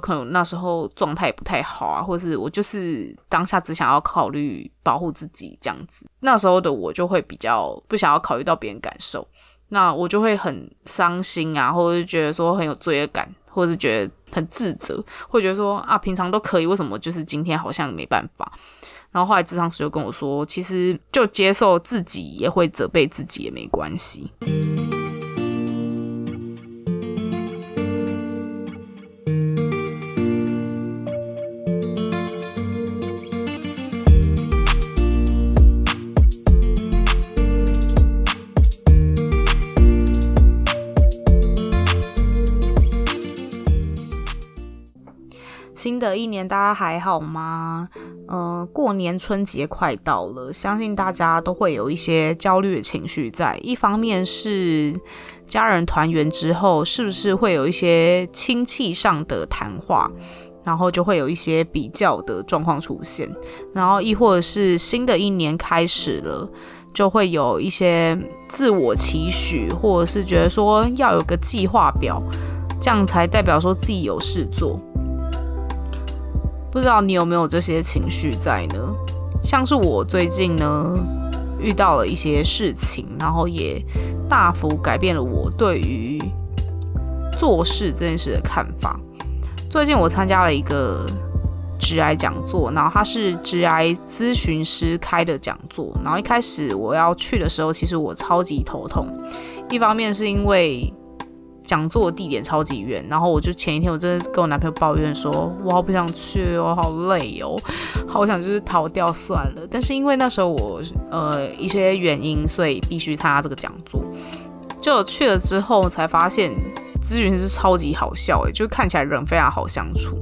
可能那时候状态不太好啊，或是我就是当下只想要考虑保护自己这样子。那时候的我就会比较不想要考虑到别人感受，那我就会很伤心啊，或者是觉得说很有罪恶感，或者是觉得很自责，会觉得说啊，平常都可以，为什么就是今天好像没办法？然后后来智商师就跟我说，其实就接受自己也会责备自己也没关系。新的一年大家还好吗？嗯，过年春节快到了，相信大家都会有一些焦虑的情绪在。一方面是家人团圆之后，是不是会有一些亲戚上的谈话，然后就会有一些比较的状况出现。然后亦或者是新的一年开始了，就会有一些自我期许，或者是觉得说要有个计划表，这样才代表说自己有事做。不知道你有没有这些情绪在呢？像是我最近呢遇到了一些事情，然后也大幅改变了我对于做事这件事的看法。最近我参加了一个直癌讲座，然后他是直癌咨询师开的讲座。然后一开始我要去的时候，其实我超级头痛，一方面是因为。讲座的地点超级远，然后我就前一天我真的跟我男朋友抱怨说，我好不想去哦，好累哦，好想就是逃掉算了。但是因为那时候我呃一些原因，所以必须参加这个讲座。就去了之后才发现，咨询师超级好笑诶，就看起来人非常好相处。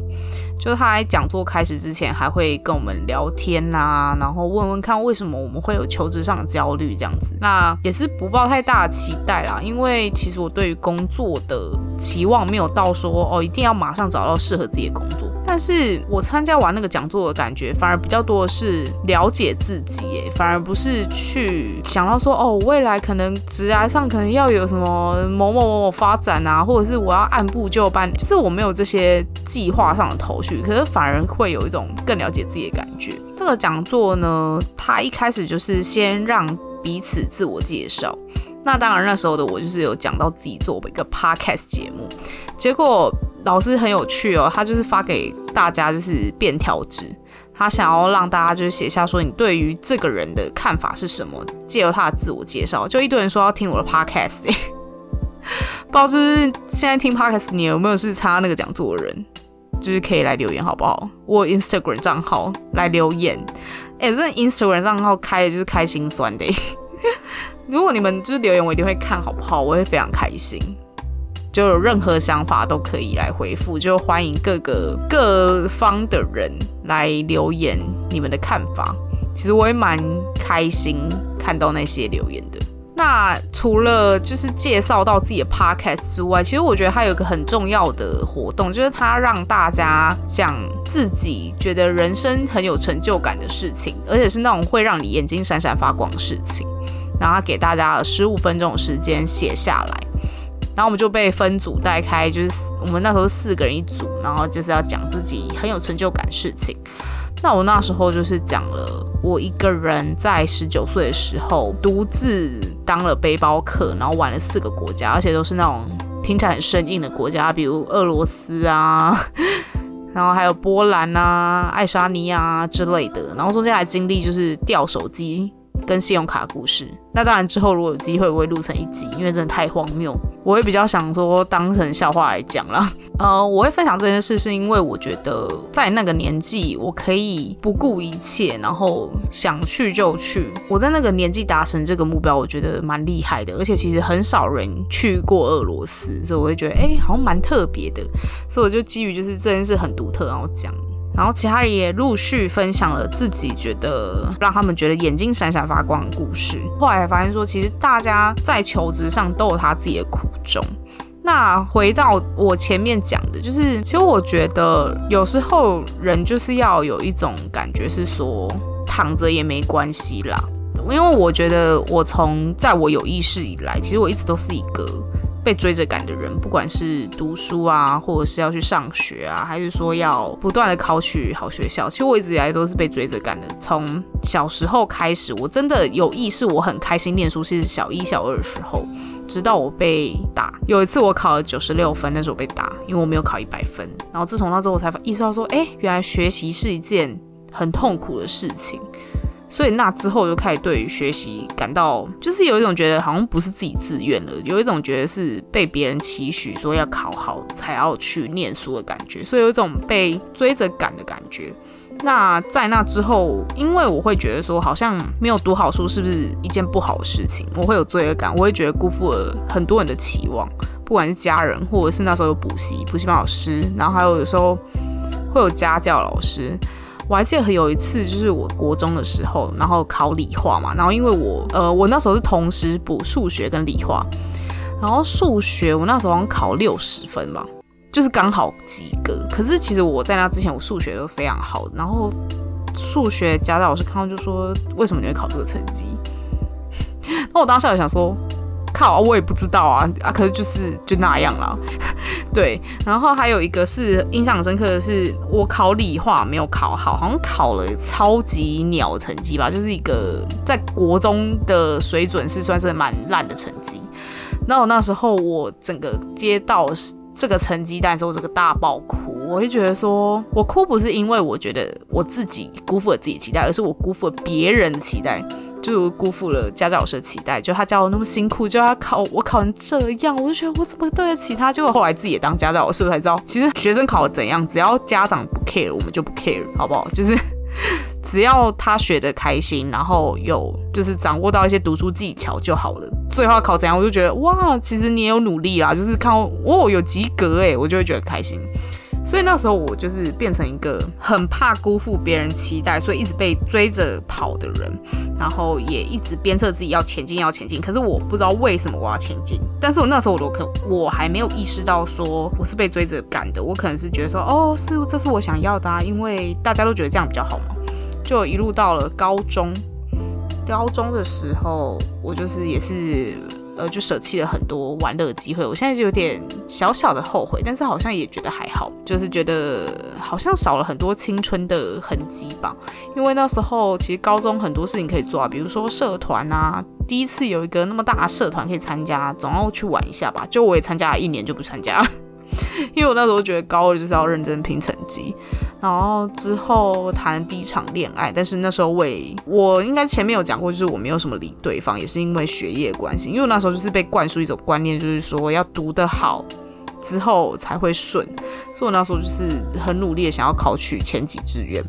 就是他在讲座开始之前还会跟我们聊天呐，然后问问看为什么我们会有求职上的焦虑这样子。那也是不抱太大的期待啦，因为其实我对于工作的期望没有到说哦一定要马上找到适合自己的工作。但是我参加完那个讲座的感觉，反而比较多的是了解自己，耶，反而不是去想到说哦未来可能职涯上可能要有什么某某某某发展啊，或者是我要按部就班，就是我没有这些计划上的头绪，可是反而会有一种更了解自己的感觉。这个讲座呢，它一开始就是先让彼此自我介绍。那当然那时候的我就是有讲到自己做一个 podcast 节目，结果。老师很有趣哦，他就是发给大家就是便条纸，他想要让大家就是写下说你对于这个人的看法是什么，借由他的自我介绍，就一堆人说要听我的 podcast，不知道就是现在听 podcast 你有没有是参加那个讲座的人，就是可以来留言好不好？我 Instagram 账号来留言，哎，这 Instagram 账号开的就是开心酸的，如果你们就是留言，我一定会看好不好？我会非常开心。就有任何想法都可以来回复，就欢迎各个各方的人来留言你们的看法。其实我也蛮开心看到那些留言的。那除了就是介绍到自己的 podcast 之外，其实我觉得还有一个很重要的活动，就是他让大家讲自己觉得人生很有成就感的事情，而且是那种会让你眼睛闪闪发光的事情。然后他给大家十五分钟的时间写下来。然后我们就被分组带开，就是我们那时候四个人一组，然后就是要讲自己很有成就感事情。那我那时候就是讲了我一个人在十九岁的时候独自当了背包客，然后玩了四个国家，而且都是那种听起来很生硬的国家，比如俄罗斯啊，然后还有波兰啊、爱沙尼亚之类的。然后中间还经历就是掉手机。跟信用卡故事，那当然之后如果有机会我会录成一集，因为真的太荒谬，我会比较想说当成笑话来讲啦。呃，我会分享这件事，是因为我觉得在那个年纪，我可以不顾一切，然后想去就去。我在那个年纪达成这个目标，我觉得蛮厉害的，而且其实很少人去过俄罗斯，所以我会觉得哎，好像蛮特别的，所以我就基于就是这件事很独特，然后讲。然后其他人也陆续分享了自己觉得让他们觉得眼睛闪闪发光的故事。后来发现说，其实大家在求职上都有他自己的苦衷。那回到我前面讲的，就是其实我觉得有时候人就是要有一种感觉，是说躺着也没关系啦。因为我觉得我从在我有意识以来，其实我一直都是一个被追着赶的人，不管是读书啊，或者是要去上学啊，还是说要不断的考取好学校。其实我一直以来都是被追着赶的。从小时候开始，我真的有意识，我很开心念书，是小一、小二的时候。直到我被打，有一次我考了九十六分，但是我被打，因为我没有考一百分。然后自从那之后，我才意识到说，哎，原来学习是一件很痛苦的事情。所以那之后就开始对学习感到，就是有一种觉得好像不是自己自愿了，有一种觉得是被别人期许说要考好才要去念书的感觉，所以有一种被追着赶的感觉。那在那之后，因为我会觉得说，好像没有读好书是不是一件不好的事情？我会有罪恶感，我会觉得辜负了很多人的期望，不管是家人，或者是那时候有补习补习班老师，然后还有有时候会有家教老师。我还记得有一次，就是我国中的时候，然后考理化嘛，然后因为我呃，我那时候是同时补数学跟理化，然后数学我那时候好像考六十分吧。就是刚好及格，可是其实我在那之前，我数学都非常好。然后数学家教老师看到就说：“为什么你会考这个成绩？” 那我当时也想说：“靠，我也不知道啊啊！”可是就是就那样了。对，然后还有一个是印象深刻的是，我考理化没有考好，好像考了超级鸟成绩吧，就是一个在国中的水准是算是蛮烂的成绩。那我那时候我整个街道是。这个成绩单的时候，这个大爆哭，我会觉得说，我哭不是因为我觉得我自己辜负了自己期待，而是我辜负了别人的期待，就辜负了家教老师的期待，就他教我那么辛苦，就他考我考成这样，我就觉得我怎么对得起他？就后来自己也当家教老师才知道，其实学生考的怎样，只要家长不 care，我们就不 care，好不好？就是。只要他学的开心，然后有就是掌握到一些读书技巧就好了。最后考怎样，我就觉得哇，其实你也有努力啦，就是看哦有及格诶，我就会觉得开心。所以那时候我就是变成一个很怕辜负别人期待，所以一直被追着跑的人，然后也一直鞭策自己要前进，要前进。可是我不知道为什么我要前进，但是我那时候我都可我还没有意识到说我是被追着赶的，我可能是觉得说哦是这是我想要的啊，因为大家都觉得这样比较好嘛。就一路到了高中，高中的时候，我就是也是，呃，就舍弃了很多玩乐机会。我现在就有点小小的后悔，但是好像也觉得还好，就是觉得好像少了很多青春的痕迹吧。因为那时候其实高中很多事情可以做啊，比如说社团啊，第一次有一个那么大的社团可以参加，总要去玩一下吧。就我也参加了一年就不参加，因为我那时候觉得高二就是要认真拼成绩。然后之后谈第一场恋爱，但是那时候为我应该前面有讲过，就是我没有什么理对方，也是因为学业关系。因为那时候就是被灌输一种观念，就是说要读得好之后才会顺，所以我那时候就是很努力的想要考取前几志愿。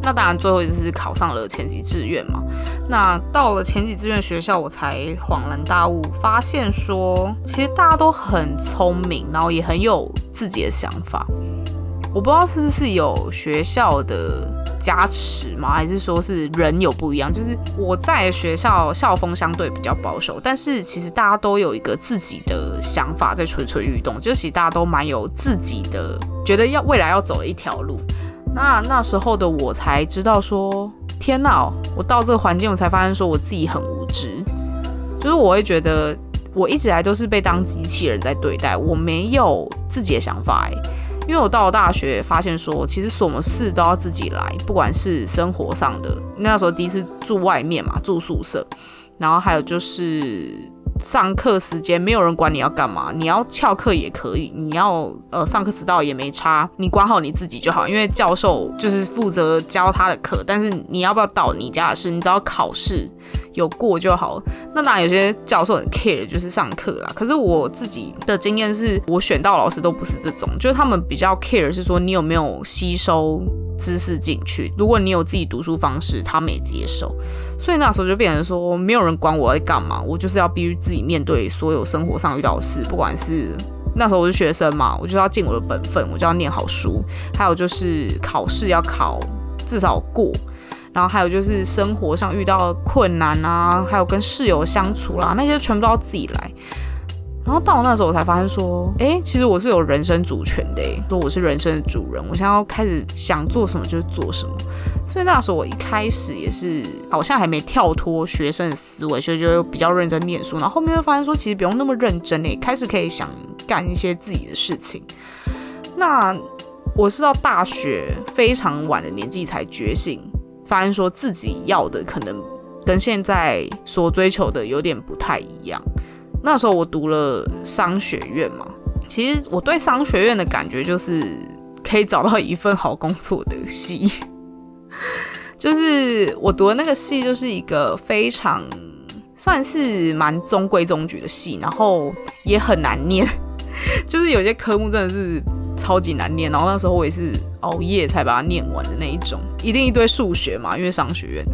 那当然最后就是考上了前几志愿嘛。那到了前几志愿学校，我才恍然大悟，发现说其实大家都很聪明，然后也很有自己的想法。我不知道是不是有学校的加持吗，还是说是人有不一样？就是我在学校校风相对比较保守，但是其实大家都有一个自己的想法在蠢蠢欲动，就其实大家都蛮有自己的，觉得要未来要走的一条路。那那时候的我才知道说，天哪！我到这个环境，我才发现说我自己很无知，就是我会觉得我一直来都是被当机器人在对待，我没有自己的想法哎。因为我到了大学，发现说其实什么事都要自己来，不管是生活上的，那时候第一次住外面嘛，住宿舍，然后还有就是上课时间没有人管你要干嘛，你要翘课也可以，你要呃上课迟到也没差，你管好你自己就好，因为教授就是负责教他的课，但是你要不要到你家的事，你只要考试。有过就好，那当然有些教授很 care，就是上课啦。可是我自己的经验是，我选到老师都不是这种，就是他们比较 care 是说你有没有吸收知识进去。如果你有自己读书方式，他们也接受。所以那时候就变成说，没有人管我在干嘛，我就是要必须自己面对所有生活上遇到的事，不管是那时候我是学生嘛，我就要尽我的本分，我就要念好书，还有就是考试要考至少过。然后还有就是生活上遇到困难啊，还有跟室友相处啦，那些全部都要自己来。然后到那时候我才发现说，哎，其实我是有人生主权的，说我是人生的主人，我现在要开始想做什么就做什么。所以那时候我一开始也是好像还没跳脱学生的思维，所以就比较认真念书。然后后面就发现说，其实不用那么认真诶，开始可以想干一些自己的事情。那我是到大学非常晚的年纪才觉醒，发现说自己要的可能跟现在所追求的有点不太一样。那时候我读了商学院嘛，其实我对商学院的感觉就是可以找到一份好工作的系，就是我读的那个系就是一个非常算是蛮中规中矩的系，然后也很难念，就是有些科目真的是超级难念，然后那时候我也是熬夜才把它念完的那一种，一定一堆数学嘛，因为商学院。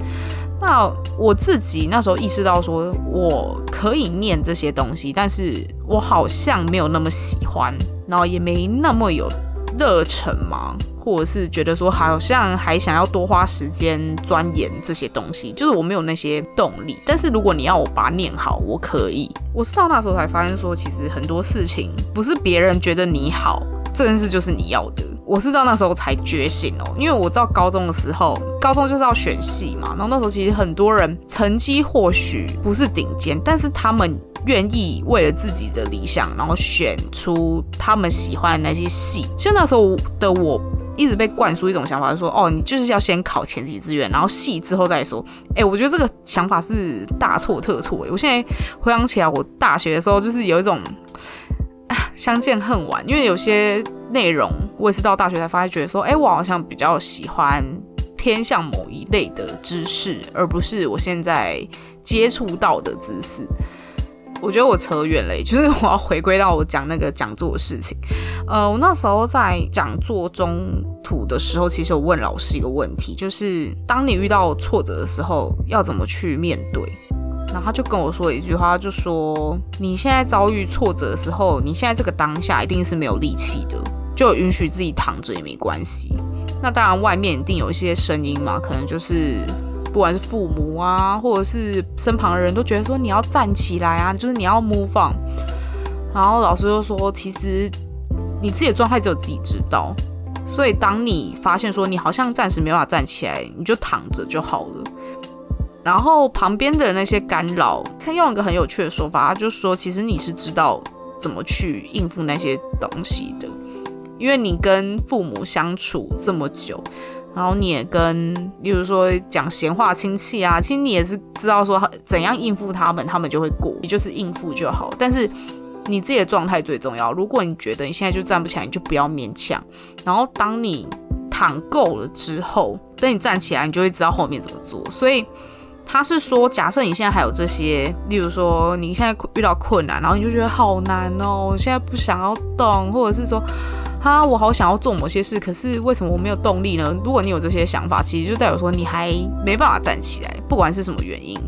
那我自己那时候意识到，说我可以念这些东西，但是我好像没有那么喜欢，然后也没那么有热忱嘛，或者是觉得说好像还想要多花时间钻研这些东西，就是我没有那些动力。但是如果你要我把它念好，我可以。我是到那时候才发现，说其实很多事情不是别人觉得你好，这件事就是你要的。我是到那时候才觉醒哦，因为我到高中的时候，高中就是要选系嘛，然后那时候其实很多人成绩或许不是顶尖，但是他们愿意为了自己的理想，然后选出他们喜欢的那些系。像那时候的我一直被灌输一种想法，就说哦，你就是要先考前几志愿，然后系之后再说。哎，我觉得这个想法是大错特错。我现在回想起来，我大学的时候就是有一种相见恨晚，因为有些。内容我也是到大学才发现，觉得说，哎，我好像比较喜欢偏向某一类的知识，而不是我现在接触到的知识。我觉得我扯远了，就是我要回归到我讲那个讲座的事情。呃，我那时候在讲座中途的时候，其实我问老师一个问题，就是当你遇到挫折的时候，要怎么去面对？然后他就跟我说一句话，就说你现在遭遇挫折的时候，你现在这个当下一定是没有力气的。就允许自己躺着也没关系。那当然，外面一定有一些声音嘛，可能就是不管是父母啊，或者是身旁的人都觉得说你要站起来啊，就是你要 move on。然后老师就说，其实你自己的状态只有自己知道。所以当你发现说你好像暂时没办法站起来，你就躺着就好了。然后旁边的那些干扰，他用一个很有趣的说法，他就说，其实你是知道怎么去应付那些东西的。因为你跟父母相处这么久，然后你也跟，例如说讲闲话亲戚啊，其实你也是知道说怎样应付他们，他们就会过，你就是应付就好。但是你自己的状态最重要。如果你觉得你现在就站不起来，你就不要勉强。然后当你躺够了之后，等你站起来，你就会知道后面怎么做。所以他是说，假设你现在还有这些，例如说你现在遇到困难，然后你就觉得好难哦，我现在不想要动，或者是说。哈，我好想要做某些事，可是为什么我没有动力呢？如果你有这些想法，其实就代表说你还没办法站起来，不管是什么原因，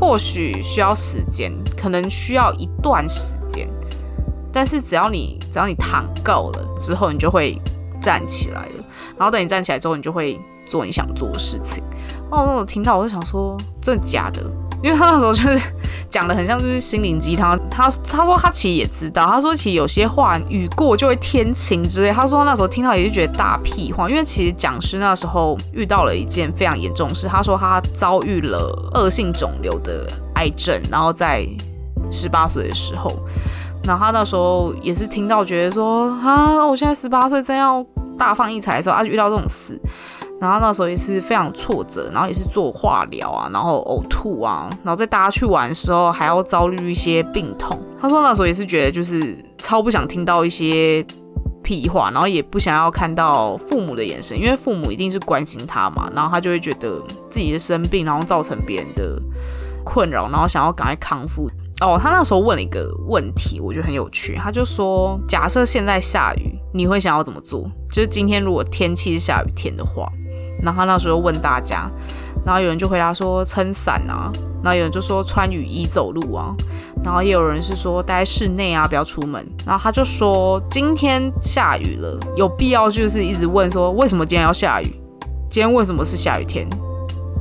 或许需要时间，可能需要一段时间，但是只要你只要你躺够了之后，你就会站起来了。然后等你站起来之后，你就会做你想做的事情。哦，我听到我就想说，真的假的？因为他那时候就是 讲的很像就是心灵鸡汤，他他说他其实也知道，他说其实有些话雨过就会天晴之类。他说那时候听到也是觉得大屁话，因为其实讲师那时候遇到了一件非常严重的事，他说他遭遇了恶性肿瘤的癌症，然后在十八岁的时候，然后他那时候也是听到觉得说啊，我现在十八岁真要大放异彩的时候，他遇到这种事。然后那时候也是非常挫折，然后也是做化疗啊，然后呕吐啊，然后在大家去玩的时候还要遭遇一些病痛。他说那时候也是觉得就是超不想听到一些屁话，然后也不想要看到父母的眼神，因为父母一定是关心他嘛，然后他就会觉得自己的生病，然后造成别人的困扰，然后想要赶快康复。哦，他那时候问了一个问题，我觉得很有趣，他就说：假设现在下雨，你会想要怎么做？就是今天如果天气是下雨天的话。然后他那时候问大家，然后有人就回答说撑伞啊，然后有人就说穿雨衣走路啊，然后也有人是说待在室内啊，不要出门。然后他就说今天下雨了，有必要就是一直问说为什么今天要下雨？今天为什么是下雨天？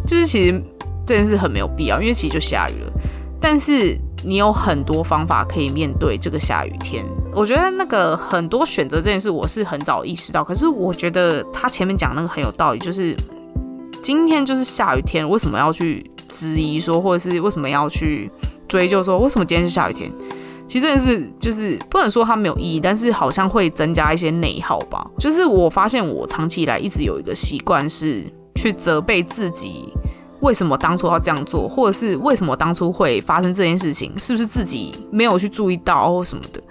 就是其实这件事很没有必要，因为其实就下雨了。但是你有很多方法可以面对这个下雨天。我觉得那个很多选择这件事，我是很早意识到。可是我觉得他前面讲那个很有道理，就是今天就是下雨天，为什么要去质疑说，或者是为什么要去追究说，为什么今天是下雨天？其实这件事就是不能说它没有意义，但是好像会增加一些内耗吧。就是我发现我长期以来一直有一个习惯是去责备自己。为什么当初要这样做，或者是为什么当初会发生这件事情，是不是自己没有去注意到或什么的？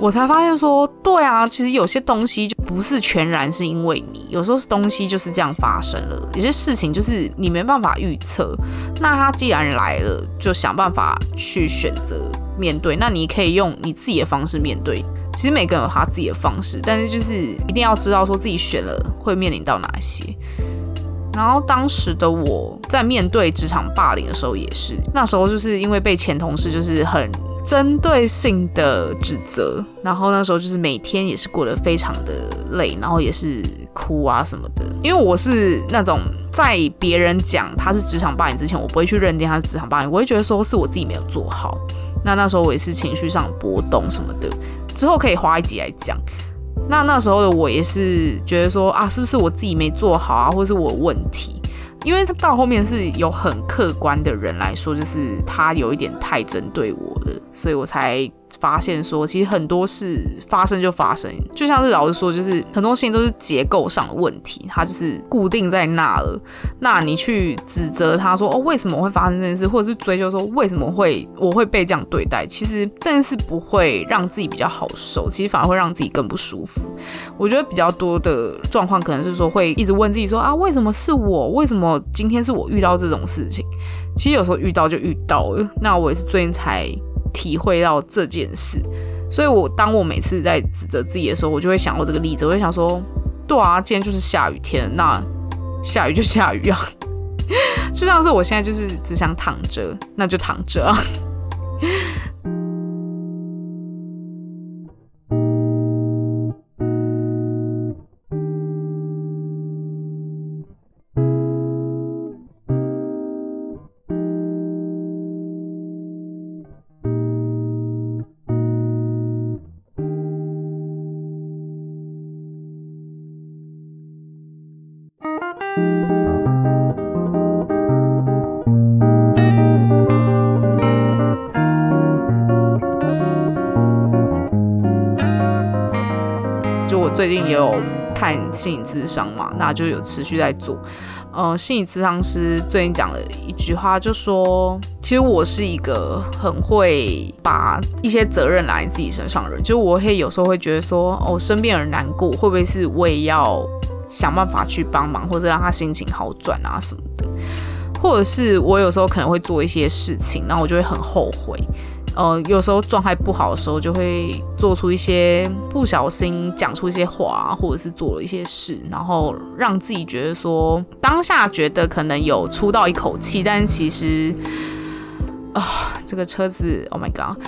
我才发现说，对啊，其实有些东西就不是全然是因为你，有时候东西就是这样发生了，有些事情就是你没办法预测。那他既然来了，就想办法去选择面对。那你可以用你自己的方式面对。其实每个人有他自己的方式，但是就是一定要知道说自己选了会面临到哪些。然后当时的我在面对职场霸凌的时候，也是那时候就是因为被前同事就是很针对性的指责，然后那时候就是每天也是过得非常的累，然后也是哭啊什么的。因为我是那种在别人讲他是职场霸凌之前，我不会去认定他是职场霸凌，我会觉得说是我自己没有做好。那那时候我也是情绪上波动什么的，之后可以花一集来讲。那那时候的我也是觉得说啊，是不是我自己没做好啊，或是我问题？因为他到后面是有很客观的人来说，就是他有一点太针对我了，所以我才。发现说，其实很多事发生就发生，就像是老师说，就是很多事情都是结构上的问题，它就是固定在那了。那你去指责他说，哦，为什么会发生这件事，或者是追究说为什么会我会被这样对待，其实这件事不会让自己比较好受，其实反而会让自己更不舒服。我觉得比较多的状况可能是说，会一直问自己说啊，为什么是我？为什么今天是我遇到这种事情？其实有时候遇到就遇到了。那我也是最近才。体会到这件事，所以我当我每次在指责自己的时候，我就会想过这个例子，我会想说，对啊，今天就是下雨天，那下雨就下雨啊，就像是我现在就是只想躺着，那就躺着啊。最近也有看心理咨商嘛，那就有持续在做。呃，心理咨商师最近讲了一句话，就说：“其实我是一个很会把一些责任揽在自己身上的人，就我会有时候会觉得说，哦，身边人难过，会不会是我也要想办法去帮忙，或者让他心情好转啊什么的？或者是我有时候可能会做一些事情，然后我就会很后悔。”呃，有时候状态不好的时候，就会做出一些不小心讲出一些话，或者是做了一些事，然后让自己觉得说当下觉得可能有出到一口气，但是其实啊，这个车子，Oh my god！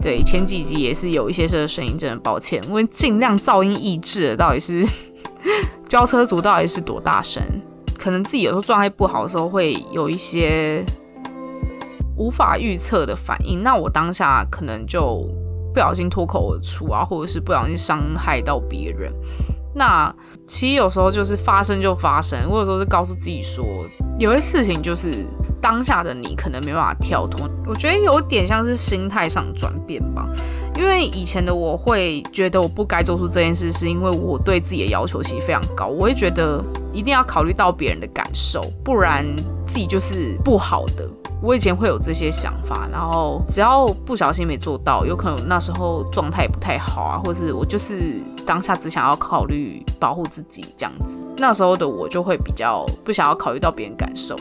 对，前几集也是有一些这个声音，真的抱歉，因为尽量噪音抑制，到底是飙车族到底是多大声？可能自己有时候状态不好的时候，会有一些。无法预测的反应，那我当下可能就不小心脱口而出啊，或者是不小心伤害到别人。那其实有时候就是发生就发生，或者说是告诉自己说，有些事情就是当下的你可能没办法跳脱。我觉得有点像是心态上转变吧，因为以前的我会觉得我不该做出这件事，是因为我对自己的要求其实非常高，我会觉得一定要考虑到别人的感受，不然自己就是不好的。我以前会有这些想法，然后只要不小心没做到，有可能那时候状态不太好啊，或是我就是当下只想要考虑保护自己这样子，那时候的我就会比较不想要考虑到别人感受，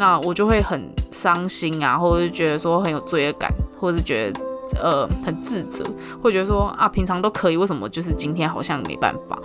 那我就会很伤心啊，或者是觉得说很有罪恶感，或者是觉得呃很自责，会觉得说啊平常都可以，为什么就是今天好像没办法？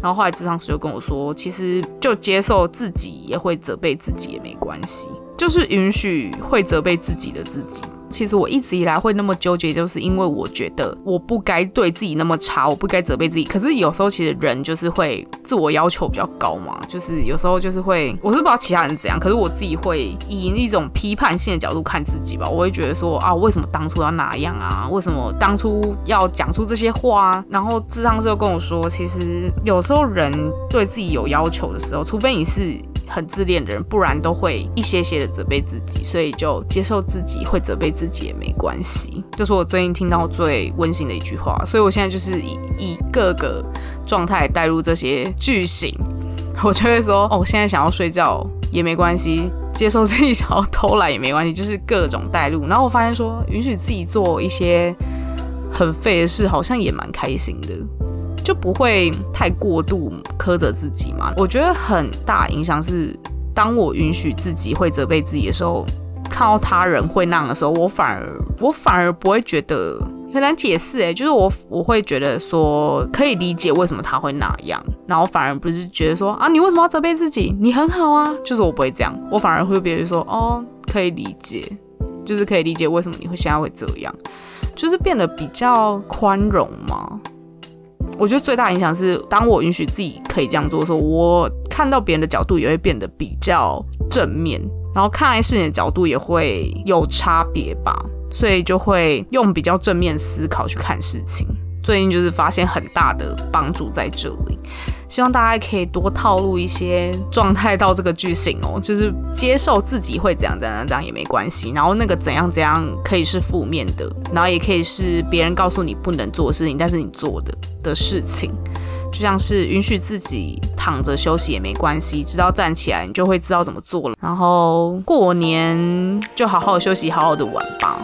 然后后来智商师就跟我说，其实就接受自己也会责备自己也没关系。就是允许会责备自己的自己。其实我一直以来会那么纠结，就是因为我觉得我不该对自己那么差，我不该责备自己。可是有时候其实人就是会自我要求比较高嘛，就是有时候就是会，我是不知道其他人怎样，可是我自己会以一种批判性的角度看自己吧。我会觉得说啊，为什么当初要那样啊？为什么当初要讲出这些话？然后智商师又跟我说，其实有时候人对自己有要求的时候，除非你是。很自恋的人，不然都会一些些的责备自己，所以就接受自己会责备自己也没关系。这是我最近听到最温馨的一句话，所以我现在就是以以各个状态带入这些句型，我就会说哦，我现在想要睡觉也没关系，接受自己想要偷懒也没关系，就是各种带入。然后我发现说，允许自己做一些很废的事，好像也蛮开心的。就不会太过度苛责自己嘛？我觉得很大影响是，当我允许自己会责备自己的时候，看到他人会那样的时候，我反而我反而不会觉得很难解释诶，就是我我会觉得说可以理解为什么他会那样，然后反而不是觉得说啊你为什么要责备自己？你很好啊，就是我不会这样，我反而会别人说哦可以理解，就是可以理解为什么你会现在会这样，就是变得比较宽容嘛。我觉得最大影响是，当我允许自己可以这样做的时候，我看到别人的角度也会变得比较正面，然后看待事情的角度也会有差别吧，所以就会用比较正面思考去看事情。最近就是发现很大的帮助在这里，希望大家可以多套路一些状态到这个句型哦，就是接受自己会怎样怎样怎样也没关系，然后那个怎样怎样可以是负面的，然后也可以是别人告诉你不能做的事情，但是你做的的事情，就像是允许自己躺着休息也没关系，直到站起来你就会知道怎么做了。然后过年就好好休息，好好的玩吧，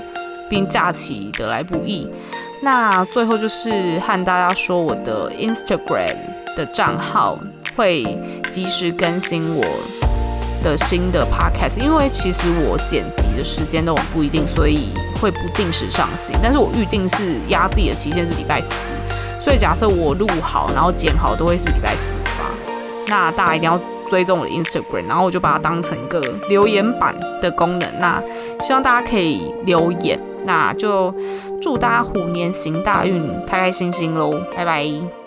毕竟假期得来不易。那最后就是和大家说，我的 Instagram 的账号会及时更新我的新的 podcast，因为其实我剪辑的时间都很不一定，所以会不定时上新。但是我预定是压自己的期限是礼拜四，所以假设我录好，然后剪好，都会是礼拜四发。那大家一定要追踪我的 Instagram，然后我就把它当成一个留言板的功能。那希望大家可以留言。那就祝大家虎年行大运，开开心心喽！拜拜。